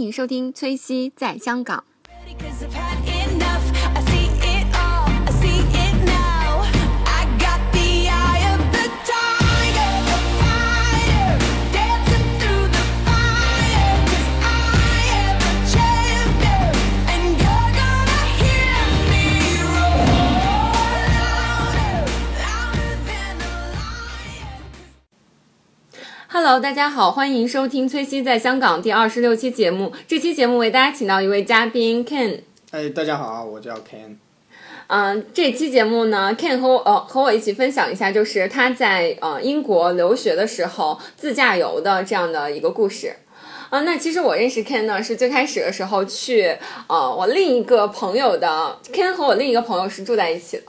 欢迎收听崔西在香港。Hello，大家好，欢迎收听崔西在香港第二十六期节目。这期节目为大家请到一位嘉宾 Ken。哎，大家好，我叫 Ken。嗯、这期节目呢，Ken 和我呃和我一起分享一下，就是他在呃英国留学的时候自驾游的这样的一个故事。啊、那其实我认识 Ken 呢，是最开始的时候去呃我另一个朋友的 Ken 和我另一个朋友是住在一起的。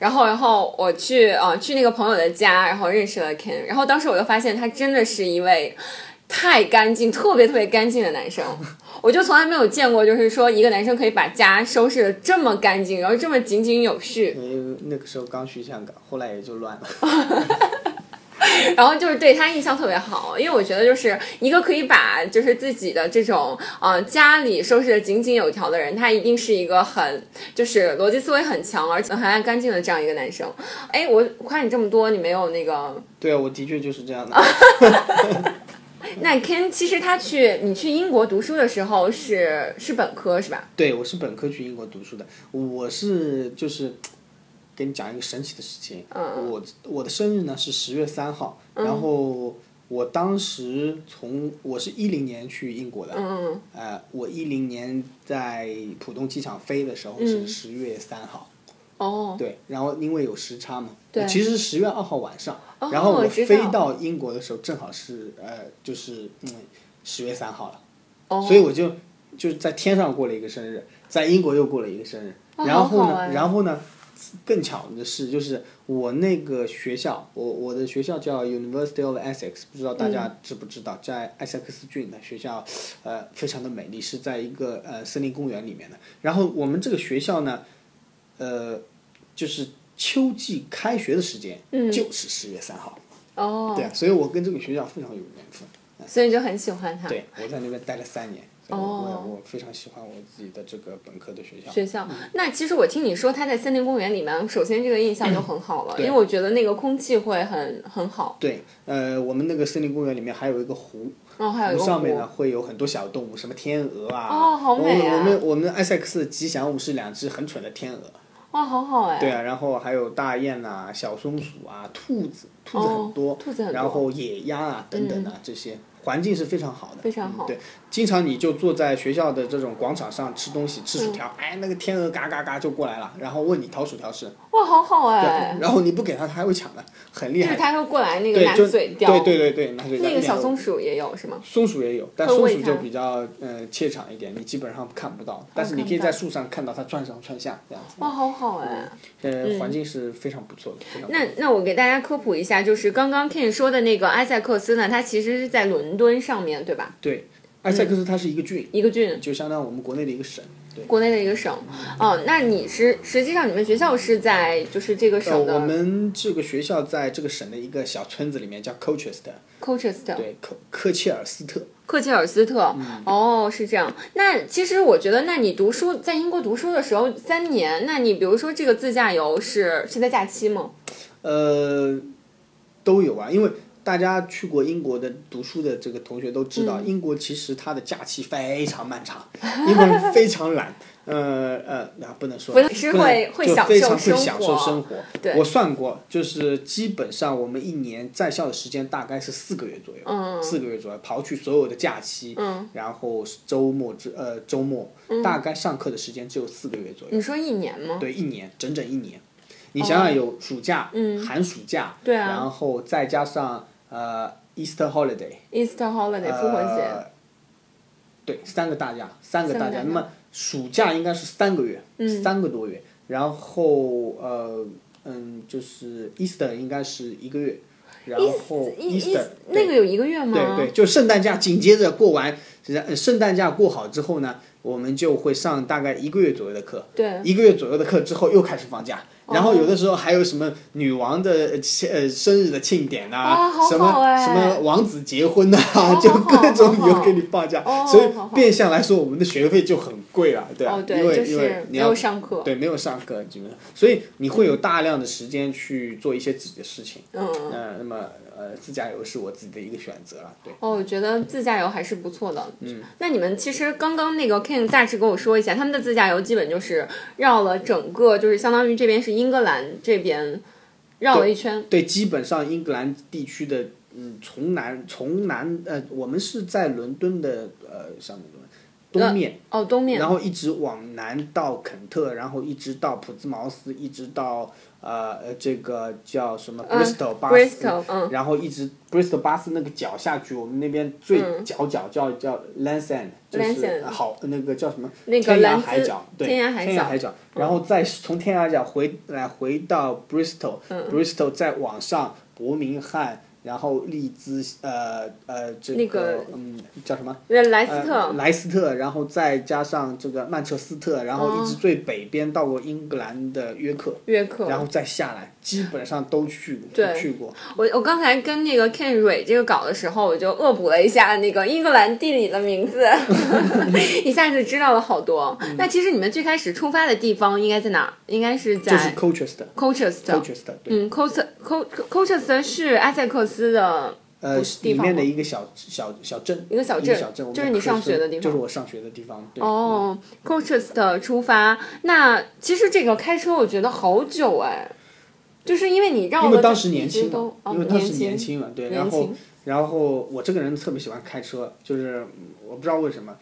然后，然后我去呃去那个朋友的家，然后认识了 Ken，然后当时我就发现他真的是一位太干净、特别特别干净的男生，我就从来没有见过，就是说一个男生可以把家收拾的这么干净，然后这么井井有序，因为那个时候刚去香港，后来也就乱了。然后就是对他印象特别好，因为我觉得就是一个可以把就是自己的这种呃家里收拾的井井有条的人，他一定是一个很就是逻辑思维很强，而且很爱干净的这样一个男生。哎，我夸你这么多，你没有那个对啊，我的确就是这样的。那 Ken 其实他去你去英国读书的时候是是本科是吧？对，我是本科去英国读书的。我是就是跟你讲一个神奇的事情。嗯我我的生日呢是十月三号，然后我当时从我是一零年去英国的。嗯呃，我一零年在浦东机场飞的时候是十月三号。哦，对，然后因为有时差嘛，对其实是十月二号晚上，哦然后我飞到英国的时候正好是呃就是嗯十月三号了，哦所以我就就在天上过了一个生日，在英国又过了一个生日，然后呢，然后呢。更巧的是，就是我那个学校，我我的学校叫 University of Essex，不知道大嗯家知不知道，在艾塞克斯郡的学校，呃，非常的美丽，是在一个呃森林公园里面的。然后我们这个学校呢，呃，就是秋季开学的时间，就是十月三号。对啊，所以我跟这个学校非常有缘分。所以你就很喜欢他。对，我在那边待了三年，所以我哦我我非常喜欢我自己的这个本科的学校。学校，那其实我听你说他在森林公园里面，首先这个印象就很好了，因为我觉得那个空气会很很好，对，呃，我们那个森林公园里面还有一个湖，哦还有一个湖湖上面呢会有很多小动物，什么天鹅啊。哦好美啊我们我们我们艾塞克斯的吉祥物是两只很蠢的天鹅。哇，好好哎，对啊，然后还有大雁呐、小松鼠啊、兔子，兔子哦很多，兔子很多嗯然后野鸭啊等等啊、这些，环境是非常好的，非常好嗯对，经常你就坐在学校的这种广场上吃东西，吃嗯薯条，哎，那个天鹅嘎嘎嘎就过来了，然后问你讨薯条吃，哇，好好哎，然后你不给他，他还会抢的，很厉害。就是他会过来那个，拿就嘴叼，对对对对，拿嘴叼。那个小松鼠，也有是吗？松鼠也有，但松鼠就比较呃怯场一点，你基本上看不到，但是你可以在树上看到它转上转下这样子。哇，好好哎。呃，环境是非常不错的。那那我给大家科普一下，就是刚刚 Ken 说的那个埃塞克斯呢，它其实是在伦敦上面对吧？对，埃塞克斯它是一个郡，一个郡，就相当于我们国内的一个省。对，国内的一个省。哦，那你是实际上你们学校是在就是这个呃，省的我们这个学校在这个省的一个小村子里面，叫 Colchester，Colchester，对，科科切尔斯特。克切尔斯特。嗯哦，是这样。那其实我觉得，那你读书在英国读书的时候三年，那你比如说这个自驾游是是在假期吗？呃，都有啊，因为大家去过英国的读书的这个同学都知嗯道，英国其实它的假期非常漫长，英国人非常懒。呃呃，那不能说，不是会会非常会享受活生活。对我算过，就是基本上我们一年在校的时间大概是四个月左右，嗯四个月左右，刨去所有的假期，嗯然后周末之呃周末，大概上课的时间只有四个月左右。你说一年吗？对，一年，整整一年。你想想，有暑假、寒暑假，对啊然后再加上呃 Easter holiday，Easter holiday 复活节。呃，对，三个大假，三个大假。那么暑假应该是三个月，嗯三个多月。然后呃嗯，就是 Easter 应该是一个月，然后 Easter 那个有一个月吗？对对，就圣诞假紧接着过完，呃圣诞假过好之后呢，我们就会上大概一个月左右的课。对一个月左右的课之后又开始放假，然后有的时候还有什么女王的呃呃生日的庆典呐、什么什么王子结婚呐、哦 就各种理由给你放假，哦 所以变相来说，我们的学费就很贵了，对啊，因为因为没有上课。对没有上课基本上，所以你会有大量的时间去做一些自己的事情。嗯，呃，那么呃，自驾游是我自己的一个选择了，对。哦，我觉得自驾游还是不错的。嗯，那你们其实刚刚那个 King 大致跟我说一下，他们的自驾游基本就是绕了整个，就是相当于这边是英格兰这边绕了一圈。对，基本上英格兰地区的，嗯，从南从南呃，我们是在伦敦的呃上面东面，哦，东面然后一直往南到肯特，然后一直到普兹茅斯，一直到呃呃这个叫什么 Bristol 巴斯然后一直 Bristol 巴斯那个脚下去，我们那边最嗯。角角叫叫 Lands End，就是好那个叫什么那个天涯海角，对，天涯海角。嗯海角，然后再从天涯海角回来回到 Bristol，Bristol 嗯。再往上伯明翰。然后利兹，呃呃，这那个嗯叫什么？对莱斯特呃，莱斯特，然后再加上这个曼彻斯特，然后一直最北边到过英格兰的约克，约克。然后再下来，基本上都去对去过。我我刚才跟那个 Ken 蕊这个稿的时候，我就恶补了一下那个英格兰地理的名字，一下子知道了好多。嗯那其实你们最开始出发的地方应该在哪儿？应该是就是在 Colchester。Colchester。Colchester 对，嗯，Colchester Col Colchester 是埃塞克斯的呃里面的一个小小小镇，一个小镇小镇，就是你上学的地方就是我上学的地方。对，哦，Colchester 出发。那其实这个开车我觉得好久哎，就是因为你绕了因为当时年轻因为当时年年轻嘛，对，然后然后我这个人特别喜欢开车，就是嗯我不知道为什么，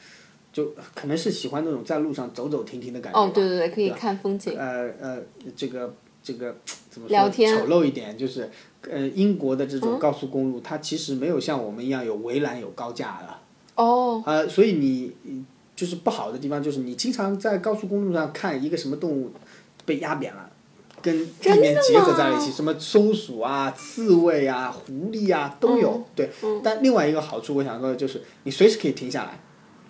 就可能是喜欢那种在路上走走停停的感觉。哦，对对对，可以看风景。呃呃，这个这个怎么说聊天嗯丑陋一点，就是呃英国的这种高速公路，它其实没有像我们一样有围栏有高架的。哦，呃，所以你嗯就是不好的地方，就是你经常在高速公路上看一个什么动物被压扁了，跟地面结合在一起，什么松鼠啊、刺猬啊、狐狸啊都有。嗯对，但另外一个好处，我想说的就是你随时可以停下来。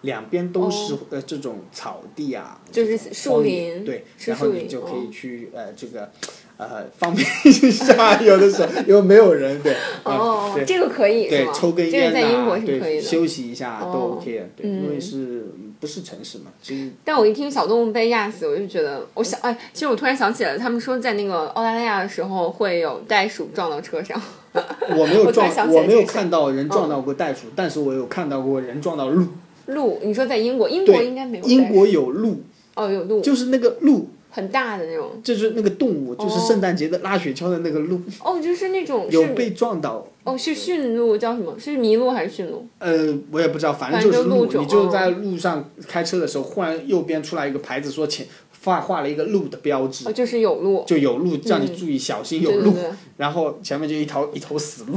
两边都是、呃这种草地啊，哦就是树林对，然后你就可以哦去、呃这个呃方便一下，有的时候因为没有人，对，啊哦对，这个可以？对抽根这个烟呐、在英国是可以对，的。休息一下都哦 OK 的，对，因为是不是城市嘛，其实但我一听小动物被压死，我就觉得，我想，哎，其实我突然想起来，他们说在那个澳大利亚的时候会有袋鼠撞到车上。我没有 撞，我没有看到人撞到过袋鼠，但是我有看到过人撞到鹿。鹿，你说在英国，英国应该没有。英国有鹿，哦有鹿，就是那个鹿，很大的那种。就是那个动物，就是圣诞节的拉雪橇的那个鹿，哦，就是那种是有被撞到。哦是驯鹿，叫什么？是麋鹿还是驯鹿？呃，我也不知道，反正就是鹿。你就在路上开车的时候，忽然右边出来一个牌子，说前画画了一个鹿的标志哦，，就是有鹿。就有鹿，叫你注意小心有鹿。然后前面就一头一头死鹿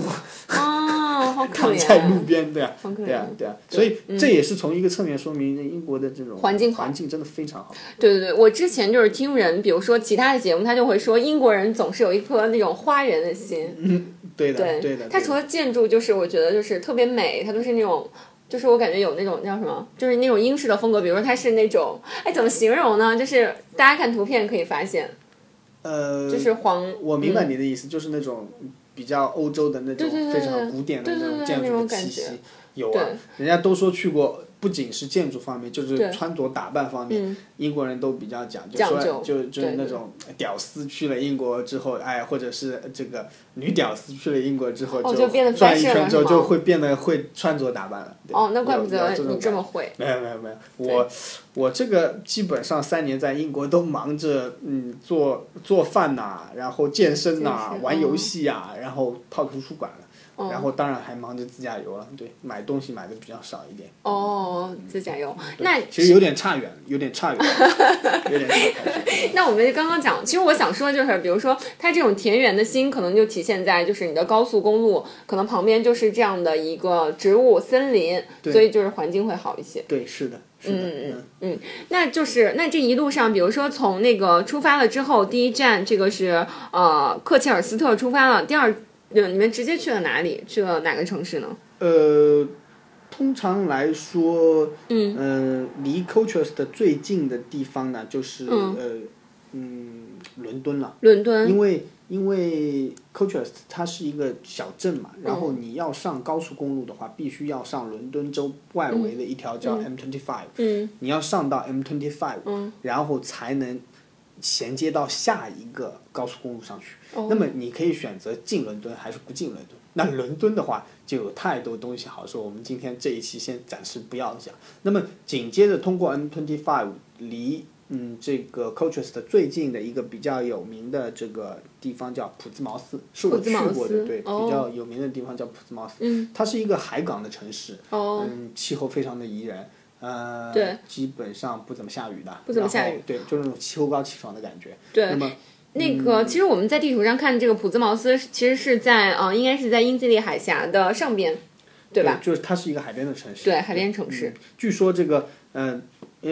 哦，好可躺在路怜。边，对啊，对啊，对啊，所以这也是从一个侧面说明英国的这种环境环境真的非常好。对对对，我之前就是听人，比如说其他的节目，他就会说英国人总是有一颗那种花园的心。对的，对的。对的他除了建筑，就是我觉得就是特别美，它都是那种。就是我感觉有那种叫什么，就是那种英式的风格，比如说它是那种，哎，怎么形容呢？就是大家看图片可以发现，呃，就是黄，我明白嗯你的意思，就是那种比较欧洲的那种非常古典的那种建筑的气息，有啊。人家都说去过，不仅是建筑方面，就是穿着打扮方面嗯，英国人都比较讲究，讲说就就是那种屌丝去了英国之后，哎，或者是这个女屌丝去了英国之后，哦就变得转一圈之后了就会变得会穿着打扮了。哦，那怪不有得你这么会。没有没有没有，我我这个基本上三年在英国都忙着嗯做做饭呐、然后健身呐、玩游戏呀、然后泡图书馆了。哦然后当然还忙着自驾游了，对，买东西买的比较少一点。哦，自驾游。那其实有点差远，有点差远，有点差远。那我们刚刚讲，其实我想说的就是，比如说它这种田园的心，可能就体现在就是你的高速公路，可能旁边就是这样的一个植物森林，所以就是环境会好一些。对，是的，是的，嗯嗯那就是那这一路上，比如说从那个出发了之后，第一站这个是呃克切尔斯特出发了，第二呃你们直接去了哪里？去了哪个城市呢？呃，通常来说，嗯，呃，离 Colchester 最近的地方呢，就是呃，嗯，伦伦敦了。伦敦。因为因为 Colchester 它是一个小镇嘛，然嗯。后你要上高速公路的话，必须要上伦敦州外围的一条叫 M25，、嗯。你要上到 M25，、然后才能衔接到下一个高速公路上去。哦那么你可以选择进伦敦还是不进伦敦。那伦敦的话就有太多东西好说，我们今天这一期先暂时不要讲。那么紧接着通过 M25 离嗯这个 Colchester 最近的一个比较有名的这个地方叫普兹茅斯，是我去过的，对，哦比较有名的地方叫普兹茅斯。嗯，它是一个海港的城市，哦，嗯，气候非常的宜人。呃，对，基本上不怎么下雨的，不怎么下雨对，就是那种秋高气爽的感觉。对那么那个，其实我们在地图上看这个普兹茅斯，其实是在呃，应该是在英吉利海峡的上边，对吧？就是它是一个海边的城市。对，海边城市。嗯据说这个，嗯、呃，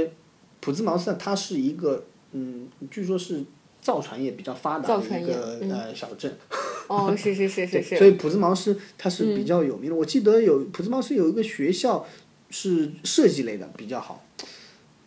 普兹茅斯呢，它是一个，嗯，据说是造船业比较发达的一个、嗯呃小镇。哦，是是是是 所，以普兹茅斯它是比较有名的。我记得有普兹茅斯有一个学校是设计类的比较好，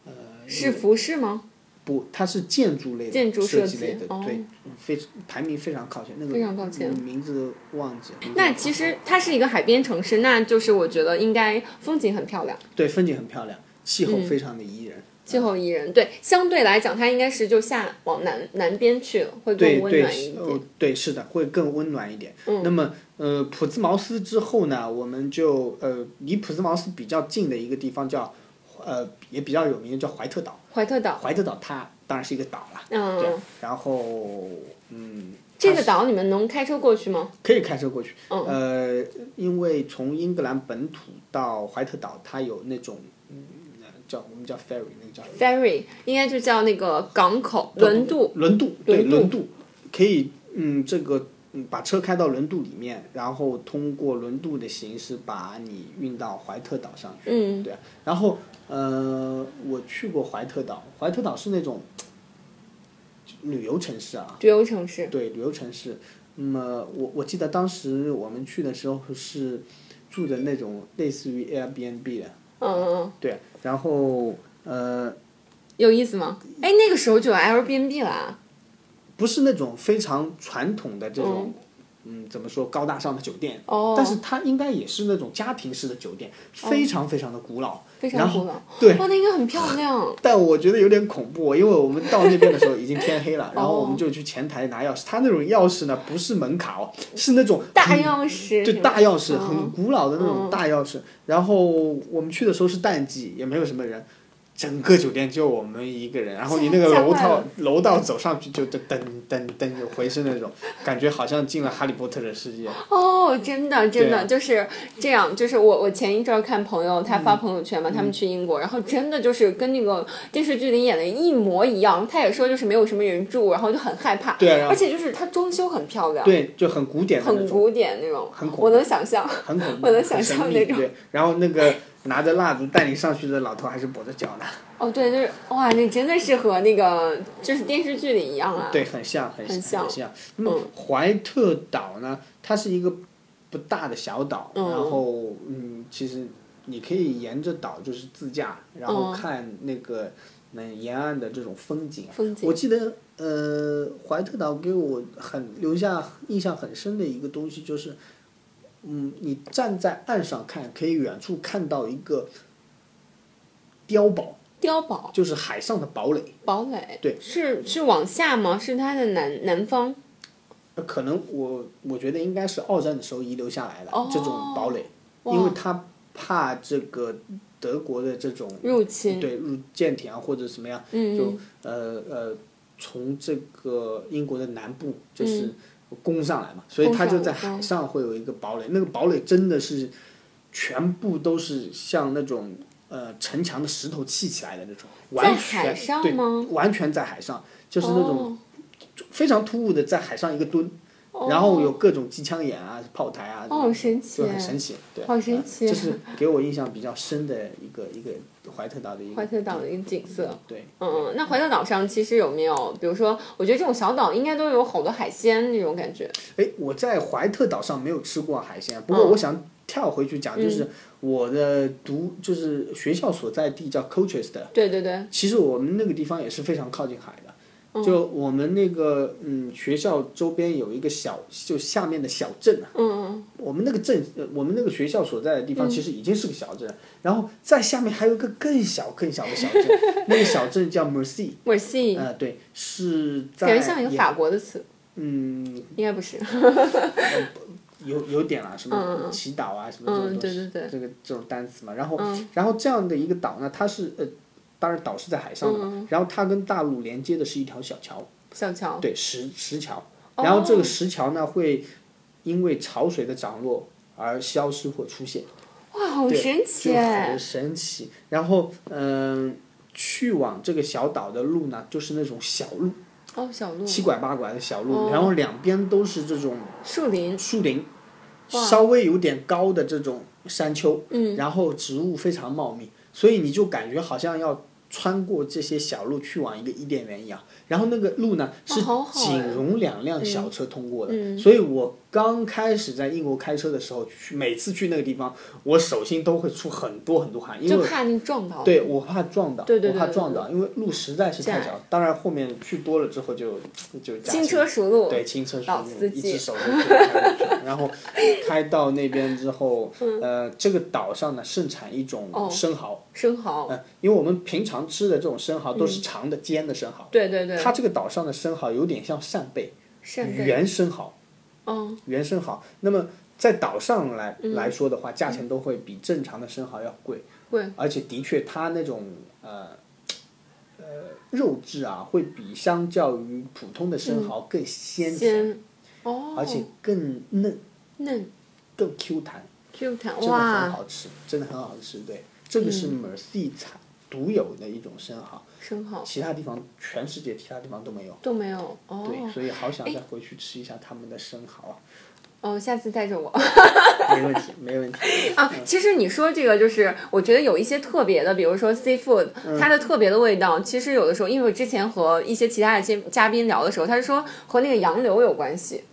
呃是服饰吗？不，它是建筑类的建筑设计类的，哦对，非排名非常靠前。那个非常靠前嗯名字忘记了。那其实它是一个海边城市，那就是我觉得应该风景很漂亮，对风景很漂亮，气嗯候非常的宜人。气候宜人。对，相对来讲，它应该是就下往南南边去了，会对对更温暖一是哦点。，对是的，会更温暖一点。嗯那么呃，普兹茅斯之后呢，我们就呃离普兹茅斯比较近的一个地方叫呃也比较有名的叫怀特岛。怀特岛，怀特岛它当然是一个岛了，对嗯，，然后嗯，这个岛你们能开车过去吗？可以开车过去。嗯呃，因为从英格兰本土到怀特岛，它有那种叫我们叫 ferry，那个叫 ferry 应该就叫那个港口轮渡，轮渡，对轮渡。可以嗯这个嗯把车开到轮渡里面，然后通过轮渡的形式把你运到怀特岛上去。嗯，对，然后呃我去过怀特岛，怀特岛是那种旅游城市啊，旅游城市，对，旅游城市。那么我我记得当时我们去的时候是住的那种类似于 Airbnb 的，嗯嗯嗯，对，然后呃有意思吗？哎，那个时候就有 Airbnb 啦，不是那种非常传统的这种，嗯。怎么说高大上的酒店，哦，但是它应该也是那种家庭式的酒店，非常非常的古老，非然后常古老，对哇，那应该很漂亮，但我觉得有点恐怖，因为我们到那边的时候已经天黑了，然后我哦。们就去前台拿钥匙，他那种钥匙呢不是门卡哦，是那种大钥匙，就大钥匙，嗯很古老的那种大钥匙。然后我们去的时候是淡季，也没有什么人，整个酒店就我们一个人。然后你那个楼道楼道走上去就噔噔噔噔就回是那种，感觉好像进了哈利波特的世界。哦，真的真的就是这样，就是我我前一阵儿看朋友他发朋友圈嘛，他们去英国，然后真的就是跟那个电视剧里演的一模一样。他也说就是没有什么人住，然后就很害怕，对啊而且就是它装修很漂亮，对，就很古典很古典那种，很我能想象。很恐怖，我能想象那种对，然后那个拿着蜡烛带你上去的老头还是跛着脚的，哦，对，就是哇，那真的是和那个就是电视剧里一样啊。对，很像，很像很像像。那么怀特岛呢，它是一个不大的小岛，嗯然后嗯，其实你可以沿着岛就是自驾，然后嗯看那个嗯沿岸的这种风景。风景我记得呃，怀特岛给我很留下印象很深的一个东西就是。嗯，你站在岸上看，可以远处看到一个碉堡，碉堡、就是海上的堡垒。堡垒，对，是是往下吗？是它的南南方？呃可能我我觉得应该是二战的时候遗留下来的、哦。这种堡垒，因为他怕这个德国的这种入侵。对入舰艇啊或者什么样，嗯。就呃呃从这个英国的南部就是嗯攻上来嘛，所以他就在海上会有一个堡垒，那个堡垒真的是全部都是像那种。呃，城墙的石头砌起来的那种，完全对，完全在海上，就是那种哦非常突兀的在海上一个蹲，然后有各种机枪眼啊、炮台啊，哦好神奇。就很神奇，对，好神奇。呃这是给我印象比较深的一个一个怀特岛的一个怀特岛的一个景色。对，嗯，那怀特岛上其实有没有，比如说，我觉得这种小岛应该都有好多海鲜那种感觉。哎，我在怀特岛上没有吃过海鲜，不过我想跳回去讲，就是我的读就是学校所在地叫 Colchester，对对对，其实我们那个地方也是非常靠近海的。就我们那个嗯学校周边有一个小，就下面的小镇啊，嗯我们那个镇，呃我们那个学校所在的地方其实已经是个小镇，然后在下面还有一个更小更小的小镇，那个小镇叫 Mercy，，Mercy，呃，对，是在感觉像一个法国的词，嗯，应该不是。有有点啦，什么祈祷啊，什么这种嗯东西，对对对。这个这种单词嘛。然后，然后这样的一个岛呢，它是呃，当然岛是在海上的嘛，然后它跟大陆连接的是一条小桥，小桥，对，石石桥。然后这个石桥呢，会因为潮水的涨落而消失或出现，哇，好神奇很！神奇。然后，嗯、去往这个小岛的路呢，就是那种小路，哦，小路，七拐八拐的小路，然后两边都是这种树林，树林，稍微有点高的这种山丘，嗯然后植物非常茂密，所以你就感觉好像要穿过这些小路去往一个伊甸园一样。然后那个路呢是仅哎。容两辆小车通过的，嗯。所以我刚开始在英国开车的时候，去每次去那个地方，我手心都会出很多很多汗，因为就怕你撞到。对我怕撞到，对对对我怕撞到，因为路实在是太对小。当然后面去多了之后就就驾轻。轻车熟路，对，轻车熟路，一只手就可以开过去。然后开到那边之后，嗯。呃，这个岛上呢盛产一种哦生蚝，生蚝，呃，因为我们平常吃的这种生蚝都是长的、尖的生蚝，对对对，它这个岛上的生蚝有点像扇贝，扇贝，原生蚝，嗯，原生蚝。那么在岛上来、来说的话，价钱都会比正常的生蚝要贵，贵，而且的确它那种呃。呃，肉质啊，会比相较于普通的生蚝更鲜甜，鲜，哦，而且更嫩、嫩。更 Q 弹，Q 弹，真的很哇，好吃，真的很好吃。对，这个是 Mercy 产独有的一种生蚝，生蚝其他地方全世界其他地方都没有。都没有，哦，对，所以好想再回去吃一下他们的生蚝啊！哦，下次带着我。没问题，没问题。啊，其实你说这个就是，我觉得有一些特别的，比如说 seafood，它的特别的味道，其实有的时候，因为我之前和一些其他的嘉嘉宾聊的时候，他是说和那个洋流有关系，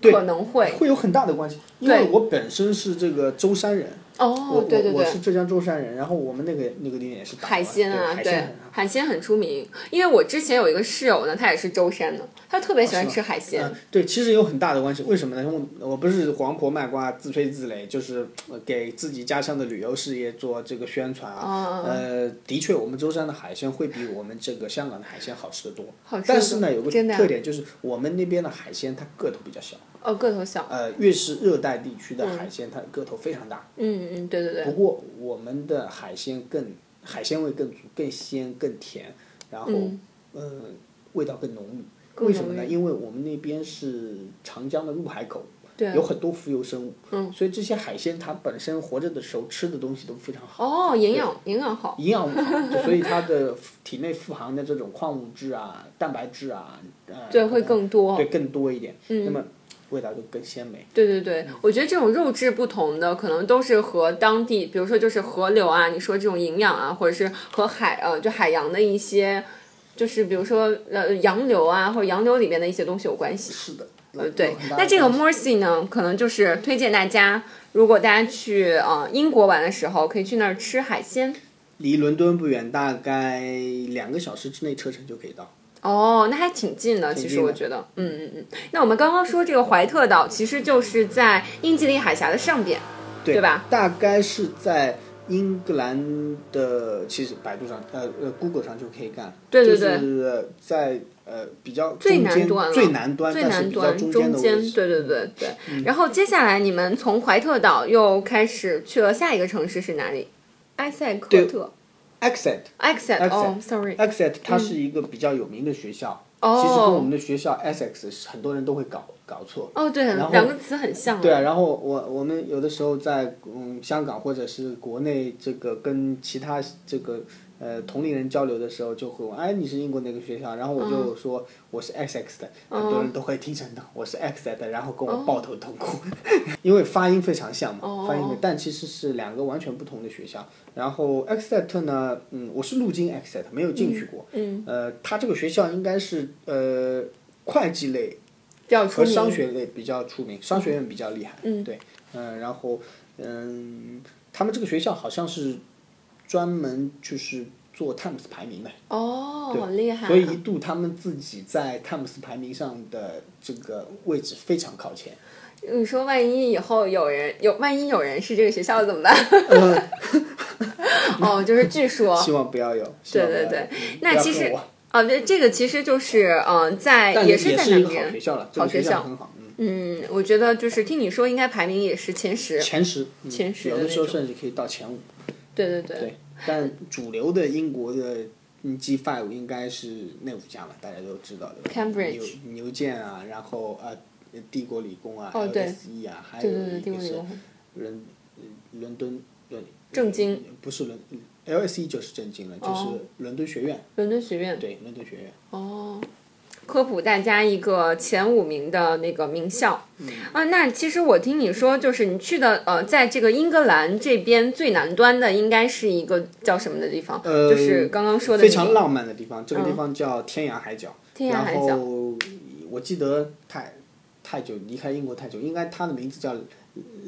可能会会有很大的关系，因为我本身是这个舟山人，哦我，对对对我我是。浙江舟山人，然后我们那个那个地点也是海鲜啊，海鲜很，海鲜很出名。因为我之前有一个室友呢，他也是舟山的，他特别喜欢吃海鲜。嗯，对，其实有很大的关系。为什么呢？因为我不是黄婆卖瓜自吹自擂，就是呃给自己家乡的旅游事业做这个宣传啊。呃，的确，我们舟山的海鲜会比我们这个香港的海鲜好吃的多。好吃但是呢，有个特点就是我们那边的海鲜它个头比较小。哦，个头小。呃，越是热带地区的海鲜，它个头非常大。嗯嗯，对对对。不过我们的海鲜更海鲜味更足、更鲜、更甜，然后、呃味道更浓郁。为什么呢？因为我们那边是长江的入海口，对啊有很多浮游生物，嗯，所以这些海鲜它本身活着的时候吃的东西都非常好，哦，营养营养好。营养物好，所以它的体内富含的这种矿物质啊、蛋白质啊，呃，对，会更多。对更多一点，那么味道就更鲜美。对对对，我觉得这种肉质不同的，可能都是和当地，比如说就是河流啊，你说这种营养啊，或者是和海呃，就海洋的一些，就是比如说呃洋流啊，或者洋流里面的一些东西有关系。是的，呃，对那这个 Mercy 呢，可能就是推荐大家，如果大家去呃英国玩的时候，可以去那儿吃海鲜。离伦敦不远，大概两个小时之内车程就可以到。哦，那还挺近的，其实我觉得，嗯嗯嗯。那我们刚刚说这个怀特岛，其实就是在英吉利海峡的上边，对吧？大概是在英格兰的，其实百度上，呃呃，Google 上就可以看。对对对就是在呃比较最南端了，最南端，最南端中间对对对对。然后接下来你们从怀特岛又开始去了下一个城市是哪里？埃塞克特 Exet，Exet，哦，sorry，Exet 它是一个比较有名的学校，哦。其实跟我们的学校 Essex 很多人都会搞搞错。哦，对，然后两个词很像。对啊，，然后我我们有的时候在嗯香港或者是国内这个跟其他这个呃同龄人交流的时候，就会问，哎，你是英国哪个学校？然后我就说我是 XX 的，很多人都会听成的我是 XX 的，然后跟我抱头痛哭，因为发音非常像嘛，发音，但其实是两个完全不同的学校。然后 Exeter 呢，嗯，我是路经 Exeter，没有进去过，嗯，呃，他这个学校应该是呃会计类。和商学类比较出名，商学院比较厉害。嗯。对，嗯、然后嗯，他们这个学校好像是专门就是做 Times 排名的，哦，好厉害啊！所以一度他们自己在 Times 排名上的这个位置非常靠前。你说万一以后有人有，万一有人是这个学校的怎么办？哦，就是据说，希望不要有。对对嗯那其实恨我哦，对，这个其实就是嗯、呃在也是在是一个好南边学，校了，好学校校很好，嗯，嗯，我觉得就是听你说应该排名也是前十，前十，嗯前十有的时候甚至可以到前五。对对对，对，但主流的英国的嗯 G Five 应该是那五家嘛，大家都知道的。Cambridge 牛牛剑啊，然后呃帝国理工啊 LSE 啊，还有对对对，一个是伦伦敦伦正经不是伦 LSE 就是正经了，就是哦伦敦学院，伦敦学院。对伦敦学院。哦，科普大家一个前五名的那个名校。嗯啊，那其实我听你说，就是你去的呃，在这个英格兰这边最南端的，应该是一个叫什么的地方？呃就是刚刚说的非常浪漫的地方，这个地方叫天涯海角。天涯海角然后我记得太太久离开英国太久，应该它的名字叫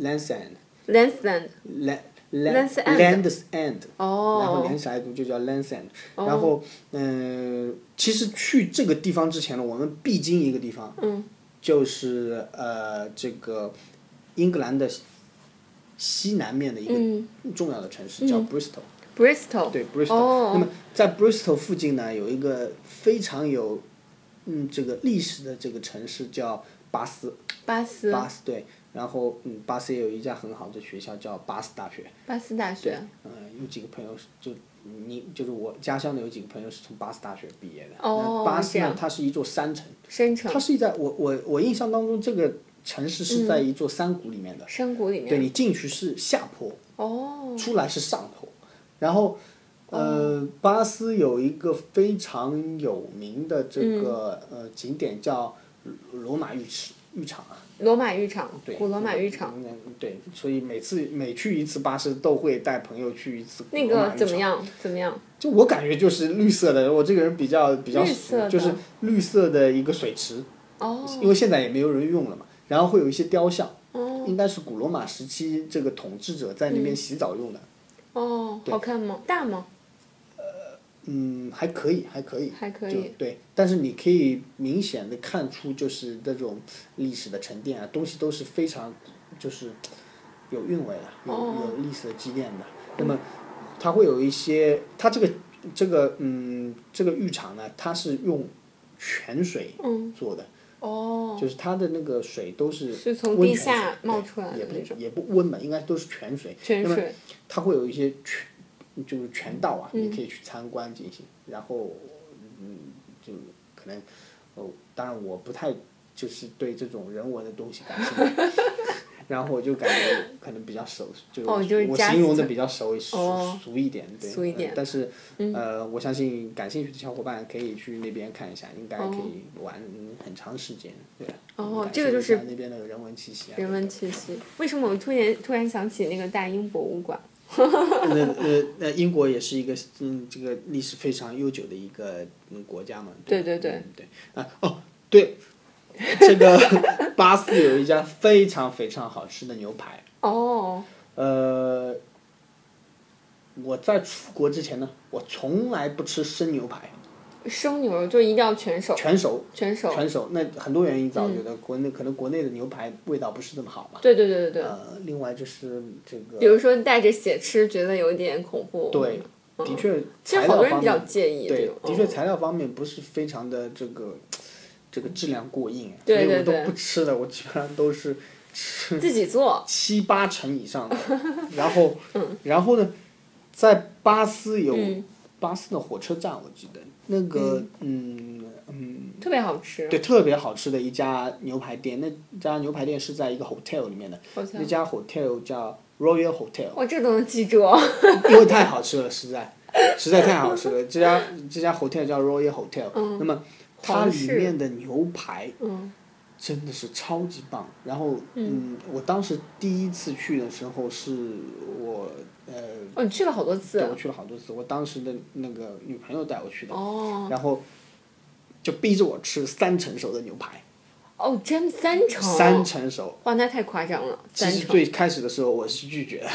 Landsend。Lansland。Land Land's End Land's End，然后哦连起来读就叫 Land's End。然后，嗯、其实去这个地方之前呢，我们必经一个地方，嗯，就是呃这个英格兰的西南面的一嗯个重要的城市、叫 Bristol。，Bristol。对 Bristol，、哦那么在 Bristol 附近呢，有一个非常有嗯这个历史的这个城市叫巴斯。巴斯。巴斯对，然后嗯，巴斯也有一家很好的学校叫巴斯大学。巴斯大学。嗯，有几个朋友是就你就是我家乡的有几个朋友是从巴斯大学毕业的。哦巴斯呢，它是一座山城，山城它是在我我我印象当中，这个城市是在一座山谷里面的。山谷里面。对你进去是下坡，哦。出来是上坡，然后。呃，巴斯有一个非常有名的这个、呃景点叫罗马浴池浴场啊，罗马浴场。对，古罗马浴场。嗯。对，所以每次每去一次巴士，都会带朋友去一次那个。怎么样？怎么样？就我感觉就是绿色的，我这个人比较比较绿色的就是绿色的一个水池，哦。因为现在也没有人用了嘛。然后会有一些雕像，哦。应该是古罗马时期这个统治者在那边洗澡用的。哦，好看吗？大吗？嗯，还可以，还可以，还可以。对，但是你可以明显的看出，就是那种历史的沉淀啊，东西都是非常，就是有韵味的，有哦有历史的积淀的。那么它会有一些，它这个这个嗯这个浴场呢，它是用泉水做的，哦。就是它的那个水都是是从地温下冒出来的也不也不温嘛，应该都是泉水。那么泉水。它会有一些泉，就是全道啊，嗯你可以去参观进行。然后，嗯，就可能，哦，当然我不太就是对这种人文的东西感兴趣，然后我就感觉可能比较熟，就我形容的比较熟熟、一点，对。俗一点但是，呃，我相信感兴趣的小伙伴可以去那边看一下，应该可以玩很长时间，对。哦感这个就是受一下那边的人文气息啊。人文气息。为什么我突然突然想起那个大英博物馆？那 呃那，英国也是一个嗯，这个历史非常悠久的一个嗯国家嘛。对对对嗯对啊哦对，这个 巴斯有一家非常非常好吃的牛排。哦。呃，我在出国之前呢，我从来不吃生牛排，生牛肉就一定要全熟。全熟。全熟。全熟，那很多原因，早觉得国内、可能国内的牛排味道不是这么好嘛。对对对对对。呃，另外就是这个。比如说带着血吃，觉得有点恐怖。对，的确，其实材好多人比较介意对，的确嗯材料方面不是非常的这个这个质量过硬，对所以我都不吃的，我基本上都是吃自己做。七八成以上的。然后，嗯然后呢，在巴斯有嗯巴斯的火车站，我记得那个嗯嗯特别好吃。对，特别好吃的一家牛排店，那家牛排店是在一个 hotel 里面的那家 hotel 叫 Royal Hotel。哇，这都能记住。哦 因为太好吃了，实在，实在太好吃了。这家这家 hotel 叫 Royal Hotel，、那么它里面的牛排嗯。真的是超级棒。然后，嗯，我当时第一次去的时候是我呃，哦，你去了好多次对。我去了好多次，我当时的那个女朋友带我去的，哦。然后就逼着我吃三成熟的牛排，哦，真三成。三成熟。哇，那太夸张了，其。实最开始的时候我是拒绝的，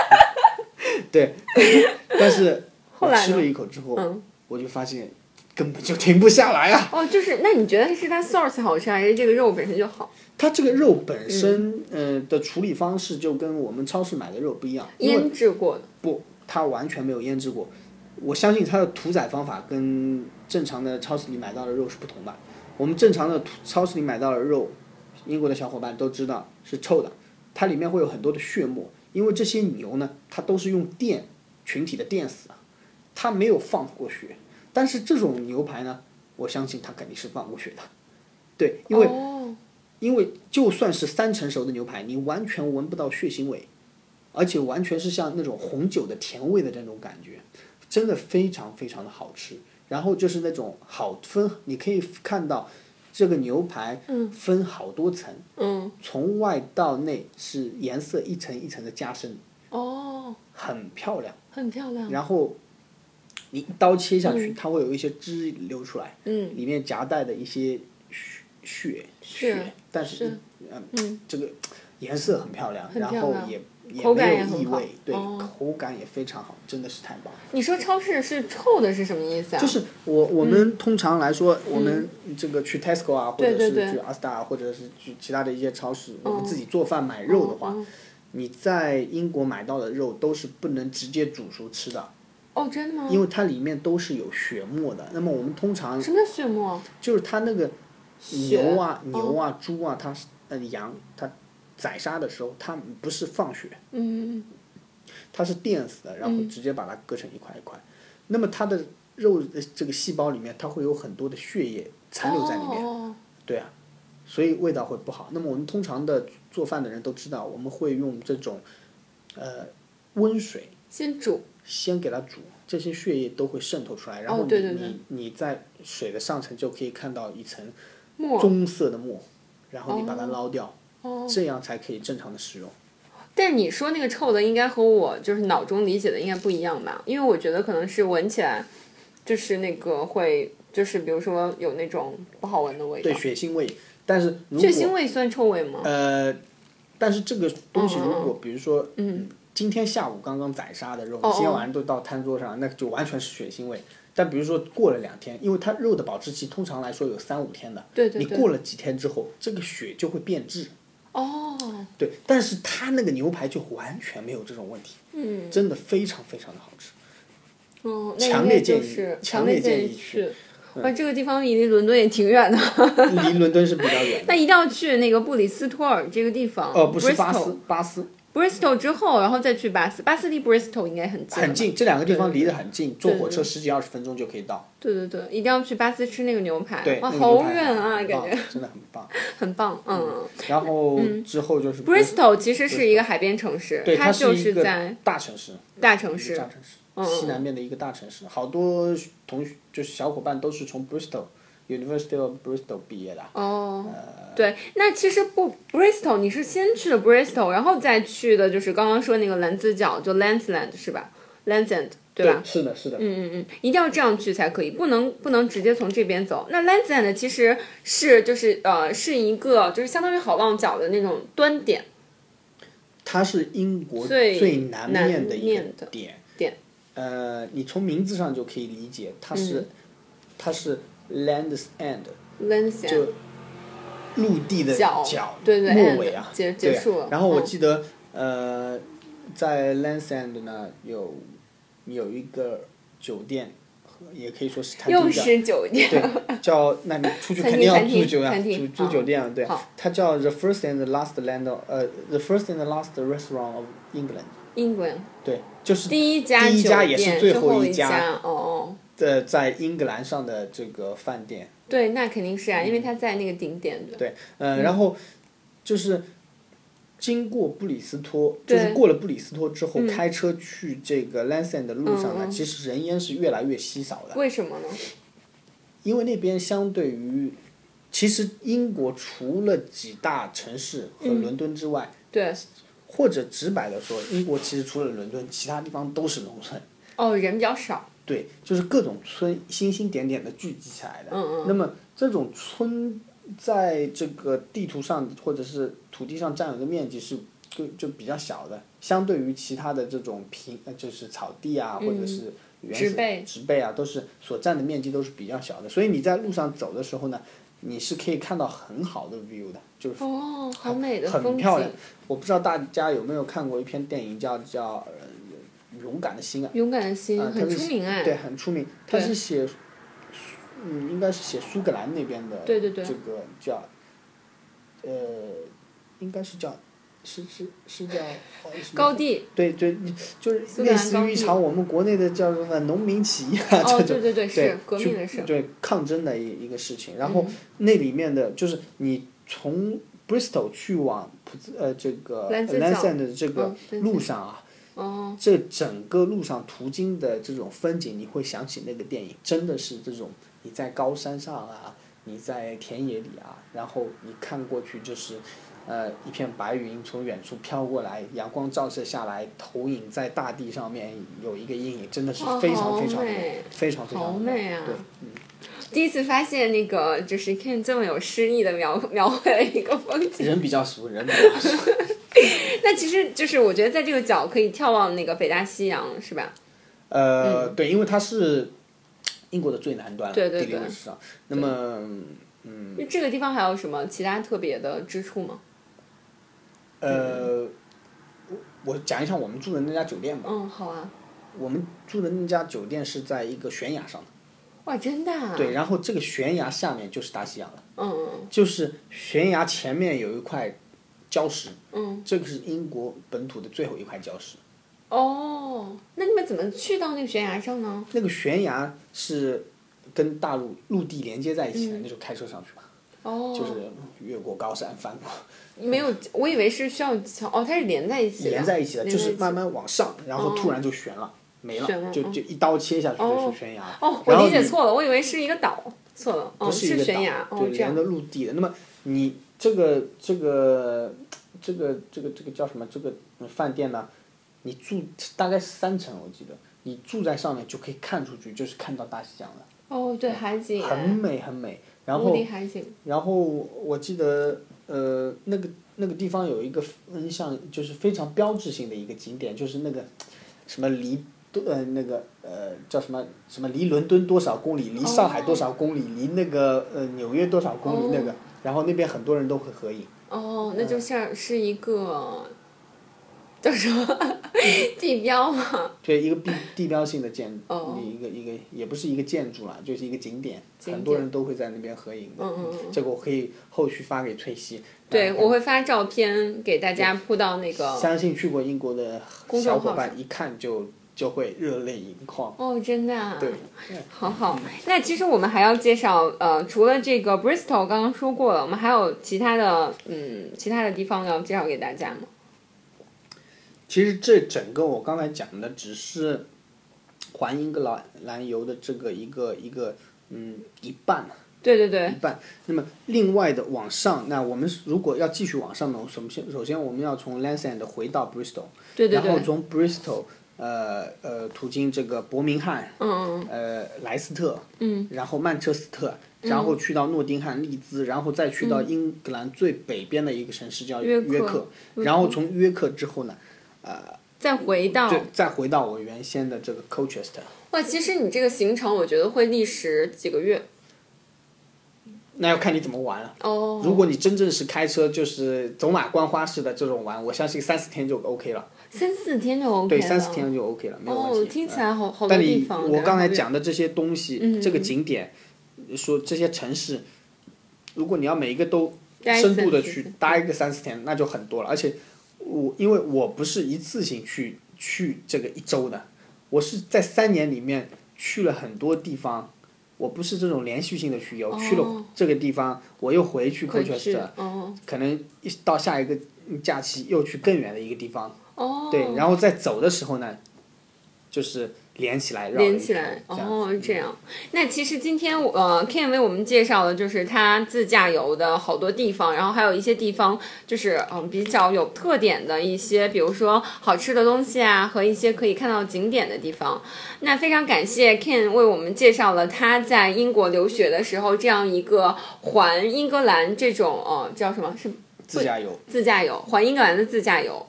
对，但是后来吃了一口之后，嗯，我就发现根本就停不下来啊！哦，就是那你觉得是它 source 好吃，还是这个肉本身就好？它这个肉本身，呃的处理方式就跟我们超市买的肉不一样，腌制过的。不，它完全没有腌制过。我相信它的屠宰方法跟正常的超市里买到的肉是不同的。我们正常的屠超市里买到的肉，英国的小伙伴都知道是臭的，它里面会有很多的血沫，因为这些牛呢，它都是用电群体的电死的，它没有放过血。但是这种牛排呢，我相信它肯定是放过血的，对，因为、哦，因为就算是三成熟的牛排，你完全闻不到血腥味，而且完全是像那种红酒的甜味的那种感觉，真的非常非常的好吃。然后就是那种好分，你可以看到这个牛排分好多层，嗯，从外到内是颜色一层一层的加深，哦，很漂亮。很漂亮。然后你一刀切下去，它会有一些汁流出来，嗯，里面夹带的一些血血血，但是是嗯，这个颜色很漂亮，很然后也也没有异味，对，哦口感也非常好，真的是太棒了。你说超市是臭的，是什么意思啊？就是我我们通常来说，我们这个去 Tesco 啊，或者是去 Asda，或者是去其他的一些超市，我们自己做饭买肉的话，哦。你在英国买到的肉都是不能直接煮熟吃的，哦，真的吗？因为它里面都是有血沫的。那么我们通常什么叫血沫？就是它那个牛啊、哦牛啊、猪啊，它是呃羊，它宰杀的时候，它不是放血，嗯，它是电死的，然后直接把它割成一块一块。那么它的肉的这个细胞里面，它会有很多的血液残留在里面，哦对啊，所以味道会不好。那么我们通常的做饭的人都知道，我们会用这种呃温水先煮。先给它煮，这些血液都会渗透出来，然后你、你你在水的上层就可以看到一层沫棕色的沫，然后你把它捞掉，哦这样才可以正常的使用。但你说那个臭的，应该和我就是脑中理解的应该不一样吧？因为我觉得可能是闻起来，就是那个会，就是比如说有那种不好闻的味道对。血腥味，但是血腥味算臭味吗？呃，但是这个东西如果比如说，嗯，今天下午刚刚宰杀的肉，哦今天晚上都到餐桌上，那就完全是血腥味。但比如说过了两天，因为它肉的保质期通常来说有三五天的，对对对你过了几天之后，这个血就会变质。哦，对，但是它那个牛排就完全没有这种问题，嗯，真的非常非常的好吃。哦，那强烈建议就是强烈建议去去。哇，这个地方离伦敦也挺远的，离伦敦是比较远 那。一定要去那个布里斯托尔这个地方。哦，不是巴斯，巴斯 Bristol 之后，然后再去巴斯，巴斯离 Bristol 应该很近。很。近，这两个地方离得很近，坐火车十几二十分钟就可以到。对对对，一定要去巴斯吃那个牛排。哇，好远啊，感觉真的很棒。很棒。嗯然后之后就是，Bristol 其实是一个海边城市，它就是在大城市，大城市大。城市，嗯西南面的一个大城市，好多同学就是小伙伴都是从 Bristol University of Bristol 毕业的。哦，呃对，那其实不 Bristol，你是先去的 Bristol，然后再去的就是刚刚说那个蓝字角，就 Landsland 是吧？Landsend 对吧？是的，是的。嗯嗯嗯，一定要这样去才可以，不能不能直接从这边走。那 Landsend 其实是就是呃是一个就是相当于好望角的那种端点，它是英国最最南南面的一个点。点。呃，你从名字上就可以理解，它是、嗯它是 Land's End，Landsend 就陆地的角角对对末尾啊，结束了然后我嗯记得、呃，在 Land's End 呢有有一个酒店，也可以说是餐厅又叫是酒店，对，叫那你出去肯定要住酒店，住住酒店，对好，它叫 The First and the Last Land 呃 The First and the Last Restaurant of England，England 对，就是第一家第一家也是最后后一家，哦哦。的在英格兰上的这个饭店，对，那肯定是啊，因为它在那个顶点的。对，呃，然后就是经过布里斯托，就是过了布里斯托之后，嗯。开车去这个 Lansing 的路上呢，嗯嗯。其实人烟是越来越稀少的，为什么呢？因为那边相对于，其实英国除了几大城市和嗯。伦敦之外，对，或者直白的说，英国其实除了伦敦，其他地方都是农村。哦，人比较少。对，就是各种村星星点点的聚集起来的。嗯嗯那么这种村在这个地图上或者是土地上占有的面积是就就比较小的，相对于其他的这种平呃就是草地啊，或者是原始植被植被啊，都是所占的面积都是比较小的，所以你在路上走的时候呢，你是可以看到很好的 view 的，就是哦，好美的很漂亮。我不知道大家有没有看过一篇电影叫叫呃勇敢的心啊，勇敢的心啊，很出名哎。对，很出名。他是写，嗯，应该是写苏格兰那边的，对对对这个叫，呃，应该是叫，是是是叫高地对对，就是类似于一场我们国内的叫什么农民起义啊，哦，这种对对对，对是革命的事。嗯对抗争的一一个事情。然后那里面的就是你从 Bristol 去往普兹呃这个 l a n 角 s a n 的这个路上啊，哦，这整个路上途经的这种风景，你会想起那个电影，真的是这种你在高山上啊，你在田野里啊，然后你看过去就是，呃，一片白云从远处飘过来，阳光照射下来，投影在大地上面有一个阴影，真的是哦非常非常非常非常美。啊对，嗯，第一次发现那个就是 Ken 这么有诗意的描描绘了一个风景。人比较俗，人比较俗。那其实就是我觉得在这个角可以眺望那个北大西洋，是吧？呃，对，因为它是英国的最南端，对对对地理位置上。那么，嗯，这个地方还有什么其他特别的之处吗？呃，我我讲一下我们住的那家酒店吧。嗯，好啊。我们住的那家酒店是在一个悬崖上的，哇，真的、啊？对，然后这个悬崖下面就是大西洋了，嗯嗯就是悬崖前面有一块礁石，嗯。这个是英国本土的最后一块礁石。哦，那你们怎么去到那个悬崖上呢？那个悬崖是跟大陆陆地连接在一起的，嗯那就开车上去吧，哦，就是越过高山翻过。没有，我以为是需要桥哦，它是连在一起的。连在一起的，就是慢慢往上，然后突然就悬了，没了，就就一刀切下去就哦是悬崖。哦，我理解错了，我以为是一个岛，错了，哦，不是一个岛悬崖，哦对，，这样连着。陆地的。那么你这个这个这个这个这个叫什么？这个饭店呢？你住大概是三层，我记得，你住在上面就可以看出去，就是看到大西洋了，哦，对，海景，很美很美。然无后。然后我记得呃那个那个地方有一个嗯像就是非常标志性的一个景点，就是那个什么离多呃那个呃叫什么什么离伦敦多少公里，离上海多少公里，离那个呃纽约多少公里那个，然后那边很多人都会合影。哦，那就像是一个叫什么地标嘛？对，一个地地标性的建，哦一个一个也不是一个建筑啦，就是一个景点，景很多人都会在那边合影的。嗯嗯嗯这个我可以后续发给翠西。对，我会发照片给大家铺到那个。相信去过英国的小伙伴一看就就会热泪盈眶。哦，真的、啊。对，好好，那其实我们还要介绍，呃，除了这个 Bristol 刚刚说过了，我们还有其他的，嗯，其他的地方要介绍给大家吗？其实这整个我刚才讲的只是环英格兰兰游的这个一个一个嗯一半。对对对一，半。那么另外的往上，那我们如果要继续往上呢，首先首先我们要从 Lansend 回到 Bristol，对对对，然后从 Bristol 呃呃途经这个伯明翰，嗯嗯呃莱斯特，嗯，然后曼彻斯特，然后去到诺丁汉、利兹，然后再去到英格兰最北边的一个城市叫嗯约约克然后从约克之后呢，呃再回到就再回到我原先的这个 Colchester。哇，其实你这个行程，我觉得会历时几个月那要看你怎么玩了。哦。如果你真正是开车，就是走马观花式的这种玩，我相信三四天就 OK 了。三四天就 OK 对，了。三四天就 OK 了，没有问题。哦，听起来好好多但你地方。我刚才讲的这些东西，嗯这个景点，说这些城市，如果你要每一个都深度的去待一个三四天，那就很多了。而且我因为我不是一次性去去这个一周的，我是在三年里面去了很多地方。我不是这种连续性的去游，去了这个地方，我又回去哦回去 Colchester，，哦可能一到下一个假期又去更远的一个地方，哦，对，然后在走的时候呢，就是连起来绕连起来哦，这样。那其实今天我呃，Ken 为我们介绍的就是他自驾游的好多地方，然后还有一些地方就是嗯比较有特点的一些，比如说好吃的东西啊，和一些可以看到景点的地方。那非常感谢 Ken 为我们介绍了他在英国留学的时候这样一个环英格兰这种呃叫什么是自驾游。自驾游，环英格兰的自驾游。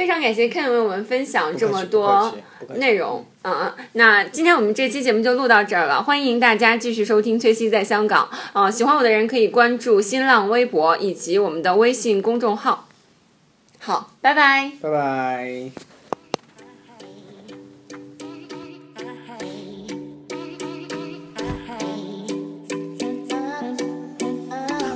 非非常感谢 Ken 为我们分享这么多内容。嗯嗯，那今天我们这期节目就录到这儿了，欢迎大家继续收听《崔西在香港》啊、喜欢我的人可以关注新浪微博以及我们的微信公众号。好，拜拜。拜拜。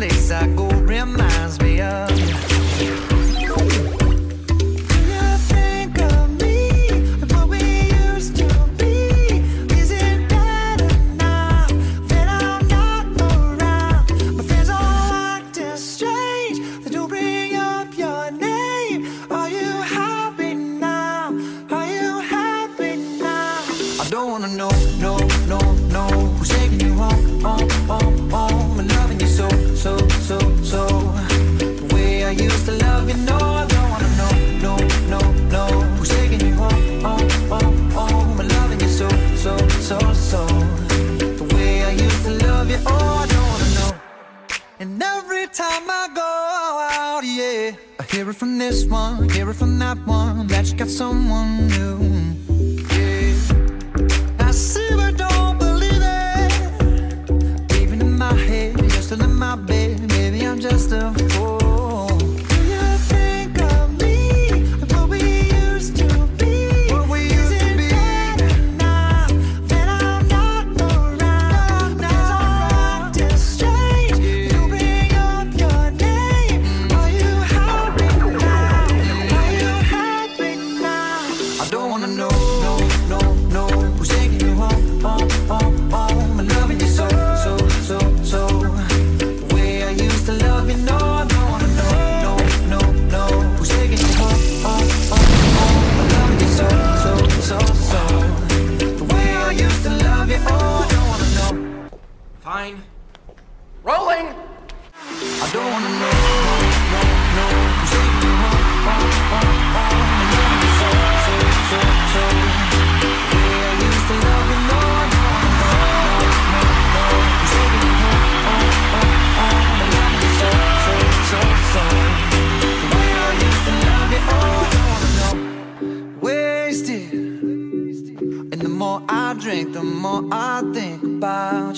place I go reminds me of I hear it from this one, hear it from that one, that you got someone new. think, the more I think about